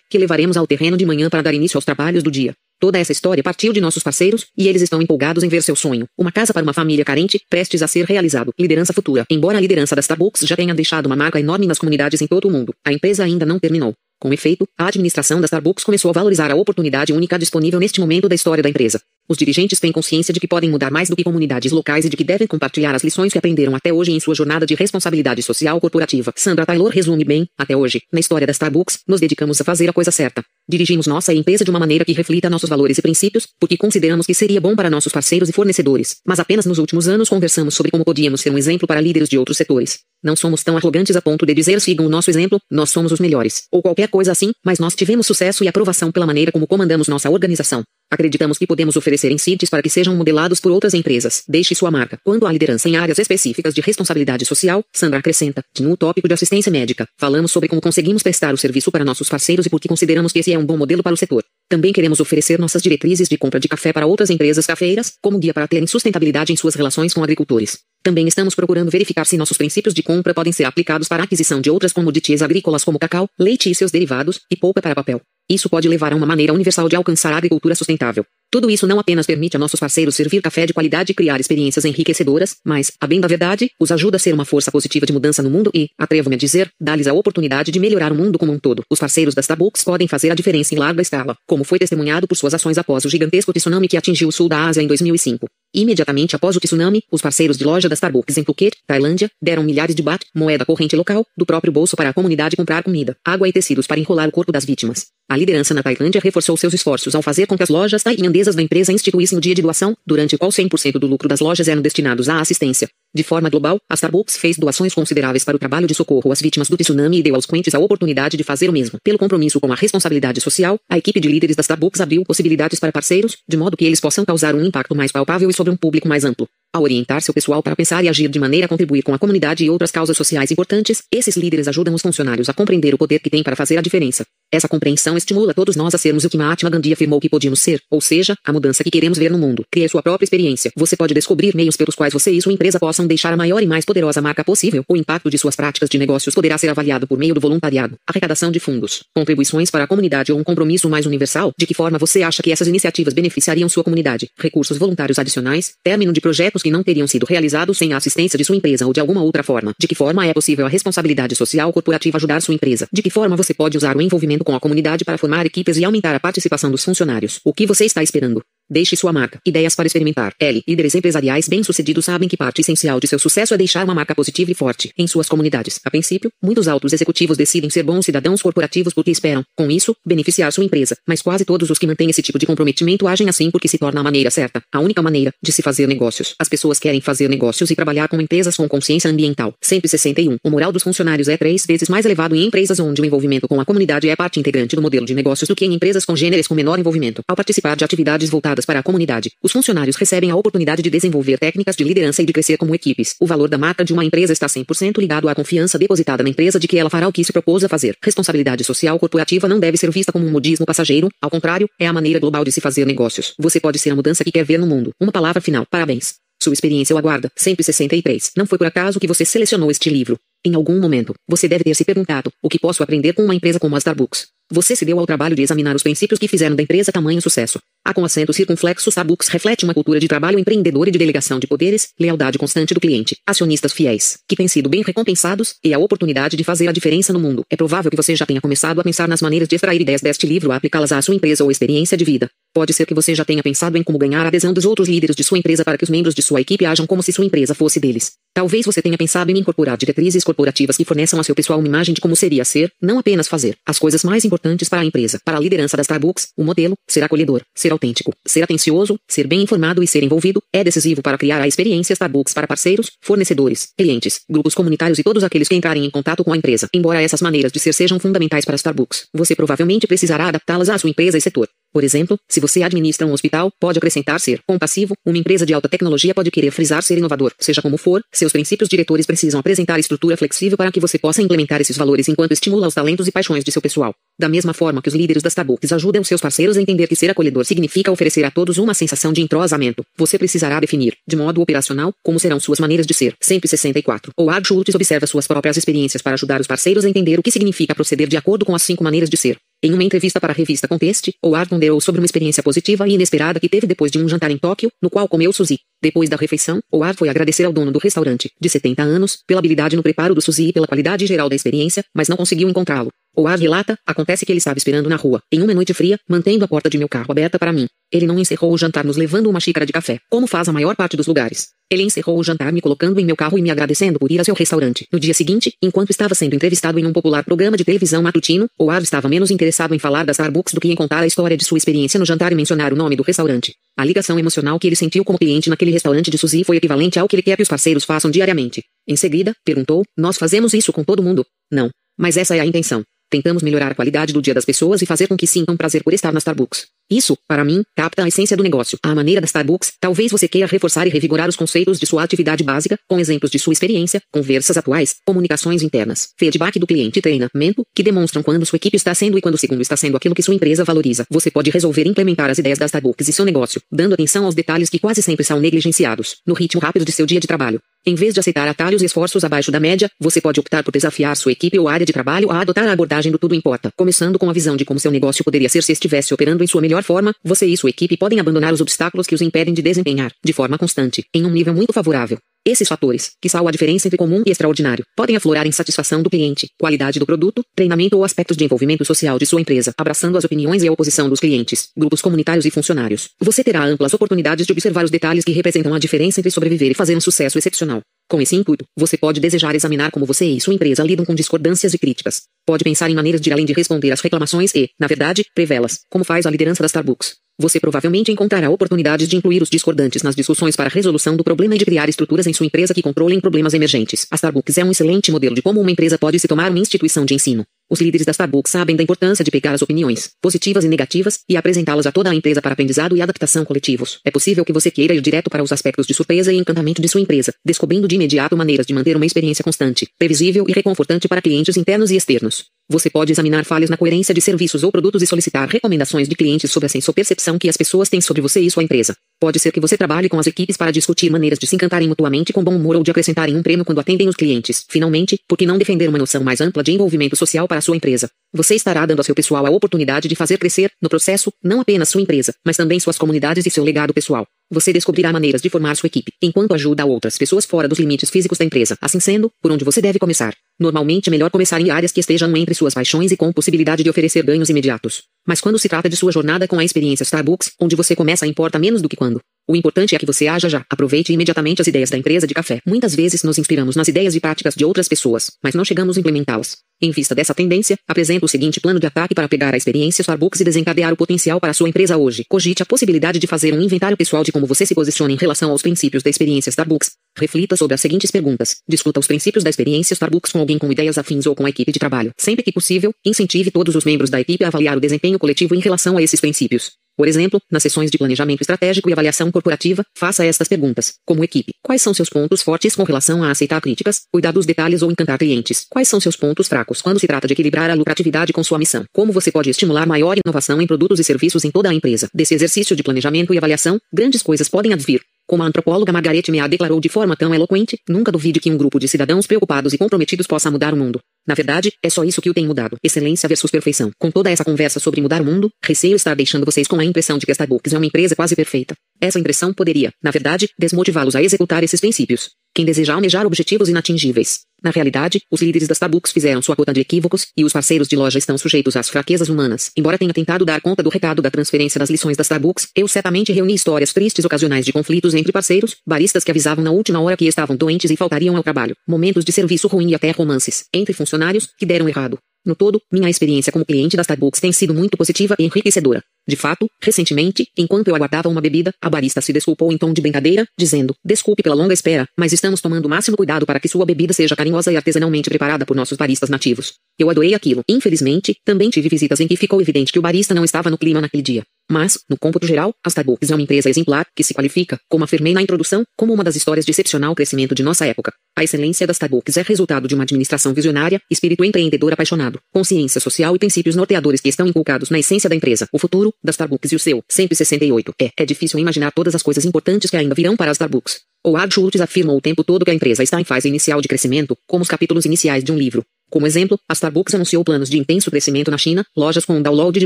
[SPEAKER 1] que levaremos ao terreno de manhã para dar início aos trabalhos do dia. Toda essa história partiu de nossos parceiros, e eles estão empolgados em ver seu sonho, uma casa para uma família carente, prestes a ser realizado. Liderança futura. Embora a liderança da Starbucks já tenha deixado uma marca enorme nas comunidades em todo o mundo, a empresa ainda não terminou. Com efeito, a administração da Starbucks começou a valorizar a oportunidade única disponível neste momento da história da empresa. Os dirigentes têm consciência de que podem mudar mais do que comunidades locais e de que devem compartilhar as lições que aprenderam até hoje em sua jornada de responsabilidade social corporativa. Sandra Taylor resume bem, até hoje, na história da Starbucks, nos dedicamos a fazer a coisa certa. Dirigimos nossa empresa de uma maneira que reflita nossos valores e princípios, porque consideramos que seria bom para nossos parceiros e fornecedores. Mas apenas nos últimos anos conversamos sobre como podíamos ser um exemplo para líderes de outros setores. Não somos tão arrogantes a ponto de dizer sigam o nosso exemplo, nós somos os melhores, ou qualquer coisa assim, mas nós tivemos sucesso e aprovação pela maneira como comandamos nossa organização. Acreditamos que podemos oferecer insights para que sejam modelados por outras empresas. Deixe sua marca. Quanto à liderança em áreas específicas de responsabilidade social, Sandra acrescenta, no tópico de assistência médica, falamos sobre como conseguimos prestar o serviço para nossos parceiros e por que consideramos que esse é um bom modelo para o setor. Também queremos oferecer nossas diretrizes de compra de café para outras empresas cafeeiras, como guia para terem sustentabilidade em suas relações com agricultores. Também estamos procurando verificar se nossos princípios de compra podem ser aplicados para a aquisição de outras commodities agrícolas como cacau, leite e seus derivados, e polpa para papel. Isso pode levar a uma maneira universal de alcançar a agricultura sustentável. Tudo isso não apenas permite a nossos parceiros servir café de qualidade e criar experiências enriquecedoras, mas, a bem da verdade, os ajuda a ser uma força positiva de mudança no mundo e, atrevo-me a dizer, dá-lhes a oportunidade de melhorar o mundo como um todo. Os parceiros da Starbucks podem fazer a diferença em larga escala, como foi testemunhado por suas ações após o gigantesco tsunami que atingiu o sul da Ásia em 2005. Imediatamente após o tsunami, os parceiros de loja da Starbucks em Phuket, Tailândia, deram milhares de baht, moeda corrente local, do próprio bolso para a comunidade comprar comida, água e tecidos para enrolar o corpo das vítimas. A liderança na Tailândia reforçou seus esforços ao fazer com que as lojas tailandesas da empresa instituíssem o dia de doação, durante o qual 100% do lucro das lojas eram destinados à assistência. De forma global, a Starbucks fez doações consideráveis para o trabalho de socorro às vítimas do tsunami e deu aos clientes a oportunidade de fazer o mesmo. Pelo compromisso com a responsabilidade social, a equipe de líderes da Starbucks abriu possibilidades para parceiros, de modo que eles possam causar um impacto mais palpável e sobre um público mais amplo. Ao orientar seu pessoal para pensar e agir de maneira a contribuir com a comunidade e outras causas sociais importantes, esses líderes ajudam os funcionários a compreender o poder que têm para fazer a diferença. Essa compreensão estimula todos nós a sermos o que Mahatma Gandhi afirmou que podíamos ser, ou seja, a mudança que queremos ver no mundo. Crie sua própria experiência. Você pode descobrir meios pelos quais você e sua empresa possam deixar a maior e mais poderosa marca possível. O impacto de suas práticas de negócios poderá ser avaliado por meio do voluntariado, arrecadação de fundos, contribuições para a comunidade ou um compromisso mais universal. De que forma você acha que essas iniciativas beneficiariam sua comunidade? Recursos voluntários adicionais, término de projetos que não teriam sido realizados sem a assistência de sua empresa ou de alguma outra forma. De que forma é possível a responsabilidade social corporativa ajudar sua empresa? De que forma você pode usar o envolvimento com a comunidade para formar equipes e aumentar a participação dos funcionários. O que você está esperando? Deixe sua marca. Ideias para experimentar. L. Líderes empresariais bem-sucedidos sabem que parte essencial de seu sucesso é deixar uma marca positiva e forte em suas comunidades. A princípio, muitos altos executivos decidem ser bons cidadãos corporativos porque esperam, com isso, beneficiar sua empresa. Mas quase todos os que mantêm esse tipo de comprometimento agem assim porque se torna a maneira certa, a única maneira de se fazer negócios. As pessoas querem fazer negócios e trabalhar com empresas com consciência ambiental. 161. O moral dos funcionários é três vezes mais elevado em empresas onde o envolvimento com a comunidade é parte integrante do modelo de negócios do que em empresas com gêneros com menor envolvimento. Ao participar de atividades voltadas para a comunidade, os funcionários recebem a oportunidade de desenvolver técnicas de liderança e de crescer como equipes. O valor da marca de uma empresa está 100% ligado à confiança depositada na empresa de que ela fará o que se propôs a fazer. Responsabilidade social corporativa não deve ser vista como um modismo passageiro, ao contrário, é a maneira global de se fazer negócios. Você pode ser a mudança que quer ver no mundo. Uma palavra final. Parabéns. Sua experiência o aguarda. 163. Não foi por acaso que você selecionou este livro. Em algum momento, você deve ter se perguntado: o que posso aprender com uma empresa como a Starbucks? Você se deu ao trabalho de examinar os princípios que fizeram da empresa tamanho sucesso. A com acento circunflexo Starbucks reflete uma cultura de trabalho empreendedor e de delegação de poderes, lealdade constante do cliente, acionistas fiéis, que têm sido bem recompensados, e a oportunidade de fazer a diferença no mundo. É provável que você já tenha começado a pensar nas maneiras de extrair ideias deste livro e aplicá-las à sua empresa ou experiência de vida. Pode ser que você já tenha pensado em como ganhar a adesão dos outros líderes de sua empresa para que os membros de sua equipe ajam como se sua empresa fosse deles. Talvez você tenha pensado em incorporar diretrizes corporativas que forneçam a seu pessoal uma imagem de como seria ser, não apenas fazer, as coisas mais importantes para a empresa. Para a liderança da Starbucks, o modelo, ser acolhedor, ser autêntico, ser atencioso, ser bem informado e ser envolvido, é decisivo para criar a experiência Starbucks para parceiros, fornecedores, clientes, grupos comunitários e todos aqueles que entrarem em contato com a empresa. Embora essas maneiras de ser sejam fundamentais para Starbucks, você provavelmente precisará adaptá-las à sua empresa e setor. Por exemplo, se você administra um hospital, pode acrescentar ser compassivo, uma empresa de alta tecnologia pode querer frisar ser inovador. Seja como for, seus princípios diretores precisam apresentar estrutura flexível para que você possa implementar esses valores enquanto estimula os talentos e paixões de seu pessoal. Da mesma forma que os líderes das Starbucks ajudam seus parceiros a entender que ser acolhedor significa oferecer a todos uma sensação de entrosamento, você precisará definir, de modo operacional, como serão suas maneiras de ser. 164. Howard Schultz observa suas próprias experiências para ajudar os parceiros a entender o que significa proceder de acordo com as cinco maneiras de ser. Em uma entrevista para a revista Conteste, Howard ponderou sobre uma experiência positiva e inesperada que teve depois de um jantar em Tóquio, no qual comeu sushi. Depois da refeição, Howard foi agradecer ao dono do restaurante, de 70 anos, pela habilidade no preparo do sushi e pela qualidade geral da experiência, mas não conseguiu encontrá-lo. Howard relata, acontece que ele estava esperando na rua, em uma noite fria, mantendo a porta de meu carro aberta para mim. Ele não encerrou o jantar nos levando uma xícara de café, como faz a maior parte dos lugares. Ele encerrou o jantar me colocando em meu carro e me agradecendo por ir a seu restaurante. No dia seguinte, enquanto estava sendo entrevistado em um popular programa de televisão matutino, Howard estava menos interessado em falar das Starbucks do que em contar a história de sua experiência no jantar e mencionar o nome do restaurante. A ligação emocional que ele sentiu como cliente naquele restaurante de sushi foi equivalente ao que ele quer que os parceiros façam diariamente. Em seguida, perguntou: Nós fazemos isso com todo mundo? Não. Mas essa é a intenção. Tentamos melhorar a qualidade do dia das pessoas e fazer com que sintam prazer por estar na Starbucks. Isso, para mim, capta a essência do negócio. À maneira da Starbucks, talvez você queira reforçar e revigorar os conceitos de sua atividade básica, com exemplos de sua experiência, conversas atuais, comunicações internas, feedback do cliente e treinamento, que demonstram quando sua equipe está sendo e quando o segundo está sendo aquilo que sua empresa valoriza. Você pode resolver implementar as ideias da Starbucks e seu negócio, dando atenção aos detalhes que quase sempre são negligenciados, no ritmo rápido de seu dia de trabalho. Em vez de aceitar atalhos e esforços abaixo da média, você pode optar por desafiar sua equipe ou área de trabalho a adotar a abordagem do tudo importa, começando com a visão de como seu negócio poderia ser se estivesse operando em sua melhor forma. Você e sua equipe podem abandonar os obstáculos que os impedem de desempenhar, de forma constante, em um nível muito favorável. Esses fatores, que são a diferença entre comum e extraordinário, podem aflorar em satisfação do cliente, qualidade do produto, treinamento ou aspectos de envolvimento social de sua empresa, abraçando as opiniões e a oposição dos clientes, grupos comunitários e funcionários. Você terá amplas oportunidades de observar os detalhes que representam a diferença entre sobreviver e fazer um sucesso excepcional. Com esse intuito, você pode desejar examinar como você e sua empresa lidam com discordâncias e críticas. Pode pensar em maneiras de ir além de responder às reclamações e, na verdade, prevê-las, como faz a liderança da Starbucks. Você provavelmente encontrará oportunidades de incluir os discordantes nas discussões para a resolução do problema e de criar estruturas em sua empresa que controlem problemas emergentes. A Starbucks é um excelente modelo de como uma empresa pode se tomar uma instituição de ensino. Os líderes da Starbucks sabem da importância de pegar as opiniões, positivas e negativas, e apresentá-las a toda a empresa para aprendizado e adaptação coletivos. É possível que você queira ir direto para os aspectos de surpresa e encantamento de sua empresa, descobrindo de imediato maneiras de manter uma experiência constante, previsível e reconfortante para clientes internos e externos. Você pode examinar falhas na coerência de serviços ou produtos e solicitar recomendações de clientes sobre a senso-percepção que as pessoas têm sobre você e sua empresa. Pode ser que você trabalhe com as equipes para discutir maneiras de se encantarem mutuamente com bom humor ou de acrescentarem um prêmio quando atendem os clientes. Finalmente, por que não defender uma noção mais ampla de envolvimento social para a sua empresa? Você estará dando ao seu pessoal a oportunidade de fazer crescer, no processo, não apenas sua empresa, mas também suas comunidades e seu legado pessoal. Você descobrirá maneiras de formar sua equipe, enquanto ajuda outras pessoas fora dos limites físicos da empresa. Assim sendo, por onde você deve começar? Normalmente é melhor começar em áreas que estejam entre suas paixões e com possibilidade de oferecer ganhos imediatos. Mas quando se trata de sua jornada com a experiência Starbucks, onde você começa importa menos do que quando. O importante é que você haja já. Aproveite imediatamente as ideias da empresa de café. Muitas vezes nos inspiramos nas ideias e práticas de outras pessoas, mas não chegamos a implementá-las. Em vista dessa tendência, apresento o seguinte plano de ataque para pegar a experiência Starbucks e desencadear o potencial para sua empresa hoje. Cogite a possibilidade de fazer um inventário pessoal de como você se posiciona em relação aos princípios da experiência Starbucks. Reflita sobre as seguintes perguntas. Discuta os princípios da experiência Starbucks com alguém com ideias afins ou com a equipe de trabalho. Sempre que possível, incentive todos os membros da equipe a avaliar o desempenho coletivo em relação a esses princípios. Por exemplo, nas sessões de planejamento estratégico e avaliação corporativa, faça estas perguntas. Como equipe, quais são seus pontos fortes com relação a aceitar críticas, cuidar dos detalhes ou encantar clientes? Quais são seus pontos fracos quando se trata de equilibrar a lucratividade com sua missão? Como você pode estimular maior inovação em produtos e serviços em toda a empresa? Desse exercício de planejamento e avaliação, grandes coisas podem advir. Como a antropóloga Margaret Mead declarou de forma tão eloquente, nunca duvide que um grupo de cidadãos preocupados e comprometidos possa mudar o mundo. Na verdade, é só isso que o tem mudado. Excelência versus perfeição. Com toda essa conversa sobre mudar o mundo, receio estar deixando vocês com a impressão de que a Starbucks é uma empresa quase perfeita. Essa impressão poderia, na verdade, desmotivá-los a executar esses princípios. Quem deseja almejar objetivos inatingíveis. Na realidade, os líderes da Starbucks fizeram sua cota de equívocos, e os parceiros de loja estão sujeitos às fraquezas humanas. Embora tenha tentado dar conta do recado da transferência das lições da Starbucks, eu certamente reuni histórias tristes ocasionais de conflitos entre parceiros, baristas que avisavam na última hora que estavam doentes e faltariam ao trabalho, momentos de serviço ruim e até romances, entre funcionários, que deram errado. No todo, minha experiência como cliente da Starbucks tem sido muito positiva e enriquecedora. De fato, recentemente, enquanto eu aguardava uma bebida, a barista se desculpou em tom de brincadeira, dizendo: Desculpe pela longa espera, mas estamos tomando o máximo cuidado para que sua bebida seja carinhosa e artesanalmente preparada por nossos baristas nativos. Eu adorei aquilo. Infelizmente, também tive visitas em que ficou evidente que o barista não estava no clima naquele dia. Mas, no cômputo geral, a Starbucks é uma empresa exemplar, que se qualifica, como afirmei na introdução, como uma das histórias de excepcional crescimento de nossa época. A excelência da Starbucks é resultado de uma administração visionária, espírito empreendedor apaixonado, consciência social e princípios norteadores que estão inculcados na essência da empresa. O futuro, da Starbucks e o seu, 168. É, é difícil imaginar todas as coisas importantes que ainda virão para a Starbucks. Howard Schultz afirma o tempo todo que a empresa está em fase inicial de crescimento, como os capítulos iniciais de um livro. Como exemplo, a Starbucks anunciou planos de intenso crescimento na China, lojas com download de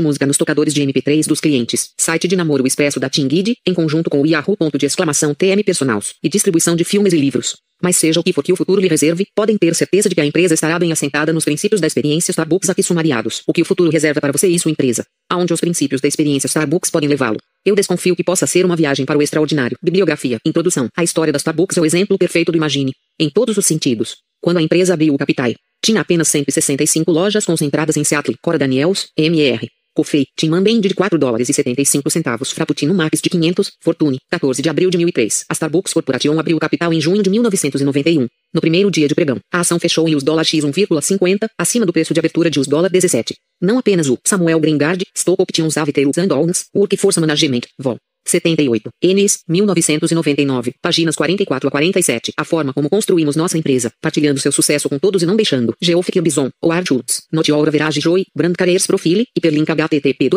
[SPEAKER 1] música nos tocadores de MP3 dos clientes, site de namoro expresso da Tingid, em conjunto com o Yahoo! Ponto de exclamação TM Personals, e distribuição de filmes e livros. Mas seja o que for que o futuro lhe reserve, podem ter certeza de que a empresa estará bem assentada nos princípios da experiência Starbucks aqui sumariados. O que o futuro reserva para você e sua empresa. Aonde os princípios da experiência Starbucks podem levá-lo. Eu desconfio que possa ser uma viagem para o extraordinário. Bibliografia. Introdução. A história da Starbucks é o exemplo perfeito do Imagine. Em todos os sentidos. Quando a empresa abriu o capital, tinha apenas 165 lojas concentradas em Seattle, Cora Daniels, MR. Coffee, Tim Band de 4 dólares e 75 centavos, Frappuccino Max de 500, Fortune, 14 de abril de 2003. A Starbucks Corporation abriu capital em junho de 1991. No primeiro dia de pregão, a ação fechou em US dólar X 1,50, acima do preço de abertura de US dólar 17. Não apenas o Samuel Greengard, Stock Options Aviterus and Owns, Workforce Management, Vol. 78. Enes, 1999. Páginas 44 a 47. A forma como construímos nossa empresa, partilhando seu sucesso com todos e não deixando. Geofic Bison, Howard Schultz. Aura Verage Joy, Brand Careers Profile, hiperlink http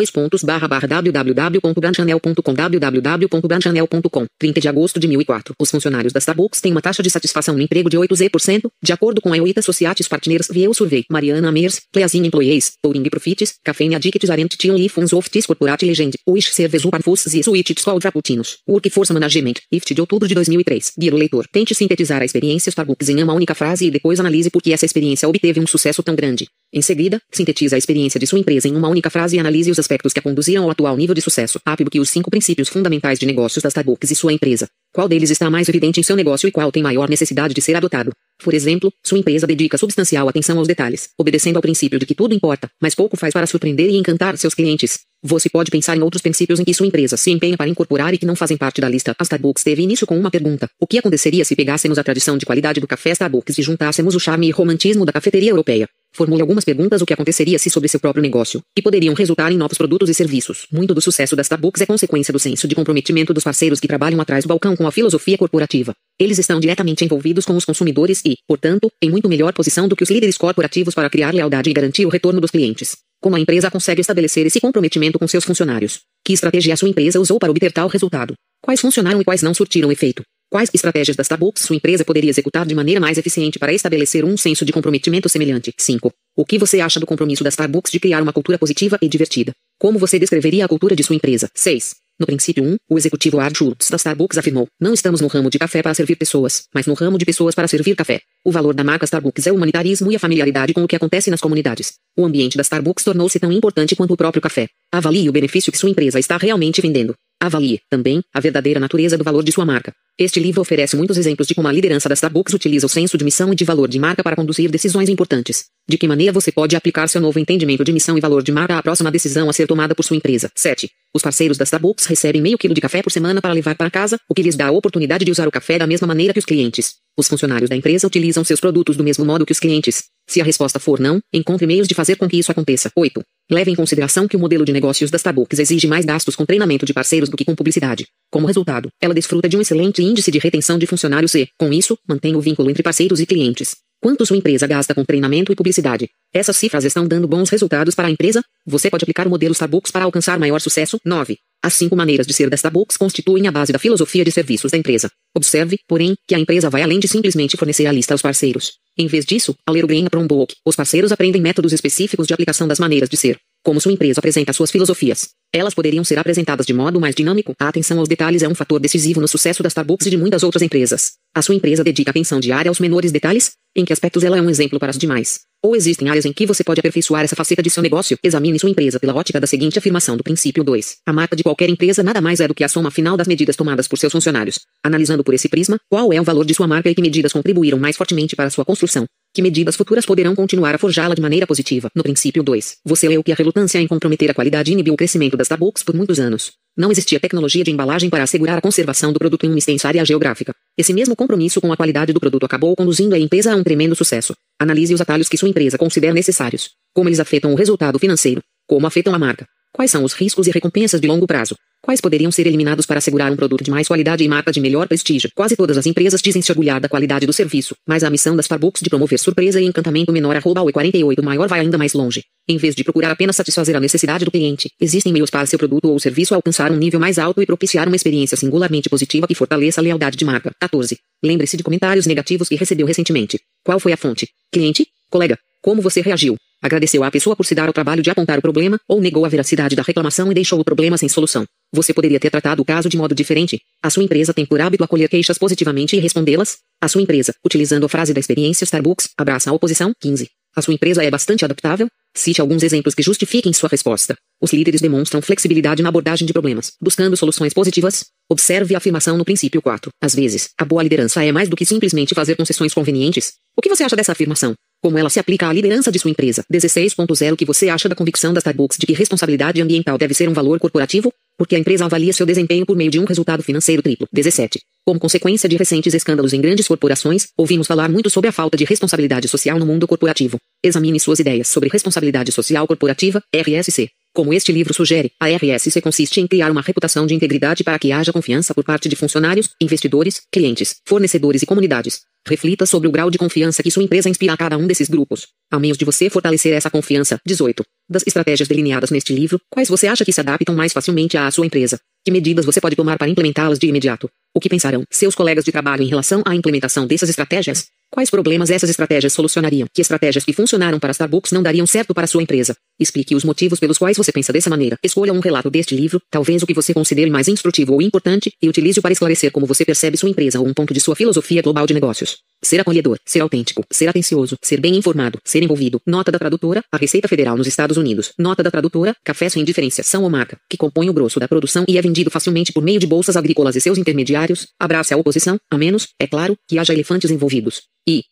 [SPEAKER 1] www.brandchanel.com www.brandchanel.com 30 de agosto de 2004. Os funcionários da Starbucks têm uma taxa de satisfação no emprego de 8Z%, de acordo com a Eoita Associates Partners View Survey. Mariana Amers, Pleasing Employees, Touring Profits, Café Addicts Arent Tion Lee Funds of Tis Corporate Legend, Wish Service Parfus e Suite Squad Frappuccinos. Workforce Management. IFT de outubro de 2003. Guia leitor. Tente sintetizar a experiência Starbucks em uma única frase e depois analise por que essa experiência obteve um sucesso tão grande. Em seguida, sintetize a experiência de sua empresa em uma única frase e analise os aspectos que a conduziram ao atual nível de sucesso. que os cinco princípios fundamentais de negócios da Starbucks e sua empresa. Qual deles está mais evidente em seu negócio e qual tem maior necessidade de ser adotado? Por exemplo, sua empresa dedica substancial atenção aos detalhes, obedecendo ao princípio de que tudo importa, mas pouco faz para surpreender e encantar seus clientes. Você pode pensar em outros princípios em que sua empresa se empenha para incorporar e que não fazem parte da lista. A Starbucks teve início com uma pergunta: O que aconteceria se pegássemos a tradição de qualidade do café Starbucks e juntássemos o charme e romantismo da cafeteria europeia? Formule algumas perguntas o que aconteceria se sobre seu próprio negócio, que poderiam resultar em novos produtos e serviços. Muito do sucesso da Starbucks é consequência do senso de comprometimento dos parceiros que trabalham atrás do balcão com a filosofia corporativa. Eles estão diretamente envolvidos com os consumidores e, portanto, em muito melhor posição do que os líderes corporativos para criar lealdade e garantir o retorno dos clientes. Como a empresa consegue estabelecer esse comprometimento com seus funcionários? Que estratégia a sua empresa usou para obter tal resultado? Quais funcionaram e quais não surtiram efeito? Quais estratégias da Starbucks sua empresa poderia executar de maneira mais eficiente para estabelecer um senso de comprometimento semelhante? 5. O que você acha do compromisso da Starbucks de criar uma cultura positiva e divertida? Como você descreveria a cultura de sua empresa? 6. No princípio 1, o executivo Art Schultz da Starbucks afirmou: Não estamos no ramo de café para servir pessoas, mas no ramo de pessoas para servir café. O valor da marca Starbucks é o humanitarismo e a familiaridade com o que acontece nas comunidades. O ambiente da Starbucks tornou-se tão importante quanto o próprio café. Avalie o benefício que sua empresa está realmente vendendo. Avalie, também, a verdadeira natureza do valor de sua marca. Este livro oferece muitos exemplos de como a liderança da Starbucks utiliza o senso de missão e de valor de marca para conduzir decisões importantes. De que maneira você pode aplicar seu novo entendimento de missão e valor de marca à próxima decisão a ser tomada por sua empresa. 7. Os parceiros da Starbucks recebem meio quilo de café por semana para levar para casa, o que lhes dá a oportunidade de usar o café da mesma maneira que os clientes. Os funcionários da empresa utilizam seus produtos do mesmo modo que os clientes. Se a resposta for não, encontre meios de fazer com que isso aconteça. 8. Leve em consideração que o modelo de negócios da Starbucks exige mais gastos com treinamento de parceiros do que com publicidade. Como resultado, ela desfruta de um excelente índice de retenção de funcionários e, com isso, mantém o vínculo entre parceiros e clientes. Quanto sua empresa gasta com treinamento e publicidade? Essas cifras estão dando bons resultados para a empresa? Você pode aplicar o modelo Starbucks para alcançar maior sucesso? 9. As cinco maneiras de ser da Starbucks constituem a base da filosofia de serviços da empresa. Observe, porém, que a empresa vai além de simplesmente fornecer a lista aos parceiros. Em vez disso, ao ler o Green Apron Book, os parceiros aprendem métodos específicos de aplicação das maneiras de ser. Como sua empresa apresenta suas filosofias. Elas poderiam ser apresentadas de modo mais dinâmico. A atenção aos detalhes é um fator decisivo no sucesso da Starbucks e de muitas outras empresas. A sua empresa dedica atenção diária aos menores detalhes? Em que aspectos ela é um exemplo para as demais? Ou existem áreas em que você pode aperfeiçoar essa faceta de seu negócio? Examine sua empresa pela ótica da seguinte afirmação do princípio 2. A marca de qualquer empresa nada mais é do que a soma final das medidas tomadas por seus funcionários. Analisando por esse prisma, qual é o valor de sua marca e que medidas contribuíram mais fortemente para sua construção? Que medidas futuras poderão continuar a forjá-la de maneira positiva? No princípio 2, você leu que a relutância em comprometer a qualidade inibiu o crescimento das Starbucks por muitos anos. Não existia tecnologia de embalagem para assegurar a conservação do produto em uma extensa área geográfica. Esse mesmo compromisso com a qualidade do produto acabou conduzindo a empresa a um tremendo sucesso. Analise os atalhos que sua empresa considera necessários. Como eles afetam o resultado financeiro. Como afetam a marca. Quais são os riscos e recompensas de longo prazo? Quais poderiam ser eliminados para assegurar um produto de mais qualidade e marca de melhor prestígio? Quase todas as empresas dizem se orgulhar da qualidade do serviço, mas a missão da Starbucks de promover surpresa e encantamento menor arroba o 48 maior vai ainda mais longe. Em vez de procurar apenas satisfazer a necessidade do cliente, existem meios para seu produto ou serviço alcançar um nível mais alto e propiciar uma experiência singularmente positiva que fortaleça a lealdade de marca. 14. Lembre-se de comentários negativos que recebeu recentemente. Qual foi a fonte? Cliente? Colega? Como você reagiu? Agradeceu à pessoa por se dar ao trabalho de apontar o problema, ou negou a veracidade da reclamação e deixou o problema sem solução. Você poderia ter tratado o caso de modo diferente. A sua empresa tem por hábito acolher queixas positivamente e respondê-las? A sua empresa, utilizando a frase da experiência Starbucks, abraça a oposição? 15. A sua empresa é bastante adaptável? Cite alguns exemplos que justifiquem sua resposta. Os líderes demonstram flexibilidade na abordagem de problemas, buscando soluções positivas. Observe a afirmação no princípio 4. Às vezes, a boa liderança é mais do que simplesmente fazer concessões convenientes. O que você acha dessa afirmação? Como ela se aplica à liderança de sua empresa? 16.0 O que você acha da convicção da Starbucks de que responsabilidade ambiental deve ser um valor corporativo? Porque a empresa avalia seu desempenho por meio de um resultado financeiro triplo. 17. Como consequência de recentes escândalos em grandes corporações, ouvimos falar muito sobre a falta de responsabilidade social no mundo corporativo. Examine suas ideias sobre responsabilidade social corporativa, RSC. Como este livro sugere, a RSC consiste em criar uma reputação de integridade para que haja confiança por parte de funcionários, investidores, clientes, fornecedores e comunidades. Reflita sobre o grau de confiança que sua empresa inspira a cada um desses grupos. A meios de você fortalecer essa confiança. 18. Das estratégias delineadas neste livro, quais você acha que se adaptam mais facilmente à sua empresa? Que medidas você pode tomar para implementá-las de imediato? O que pensarão seus colegas de trabalho em relação à implementação dessas estratégias? Quais problemas essas estratégias solucionariam? Que estratégias que funcionaram para Starbucks não dariam certo para sua empresa? Explique os motivos pelos quais você pensa dessa maneira. Escolha um relato deste livro, talvez o que você considere mais instrutivo ou importante, e utilize-o para esclarecer como você percebe sua empresa ou um ponto de sua filosofia global de negócios. Ser acolhedor, ser autêntico, ser atencioso, ser bem informado, ser envolvido. Nota da tradutora, a Receita Federal nos Estados Unidos. Nota da tradutora, café sem diferenciação ou marca, que compõe o grosso da produção e é vendido facilmente por meio de bolsas agrícolas e seus intermediários. Abrace a oposição, a menos, é claro, que haja elefantes envolvidos. E,